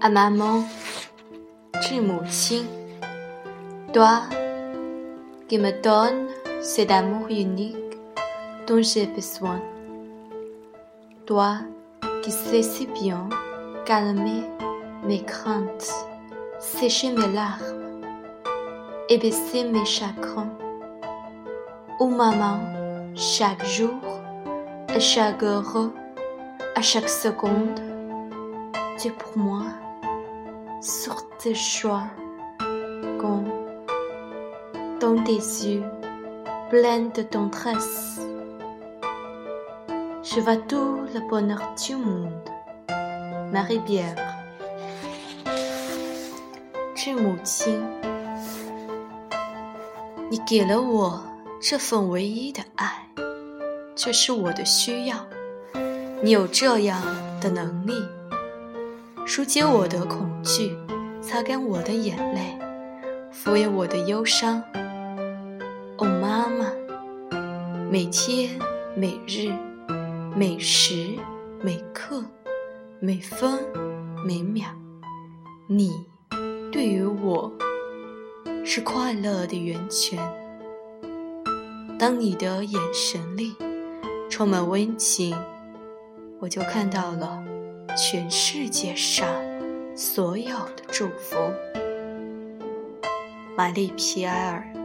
À maman，致母亲，toi qui me donnes cet amour unique dont j'ai besoin, toi qui sais si bien calmer mes craintes, sécher mes larmes et baisser mes chagrins. Oh maman, chaque jour, à chaque heure, à chaque seconde, tu es pour moi sur tes choix, comme dans tes yeux pleins de tendresse. Je vois tout le bonheur du monde. Marie Bière，致母亲，你给了我这份唯一的爱，这是我的需要。你有这样的能力。 疏解我的恐惧，擦干我的眼泪，抚慰我的忧伤。哦，妈妈，每天、每日、每时、每刻、每分、每秒，你对于我是快乐的源泉。当你的眼神里充满温情，我就看到了。全世界上所有的祝福，玛丽皮埃尔。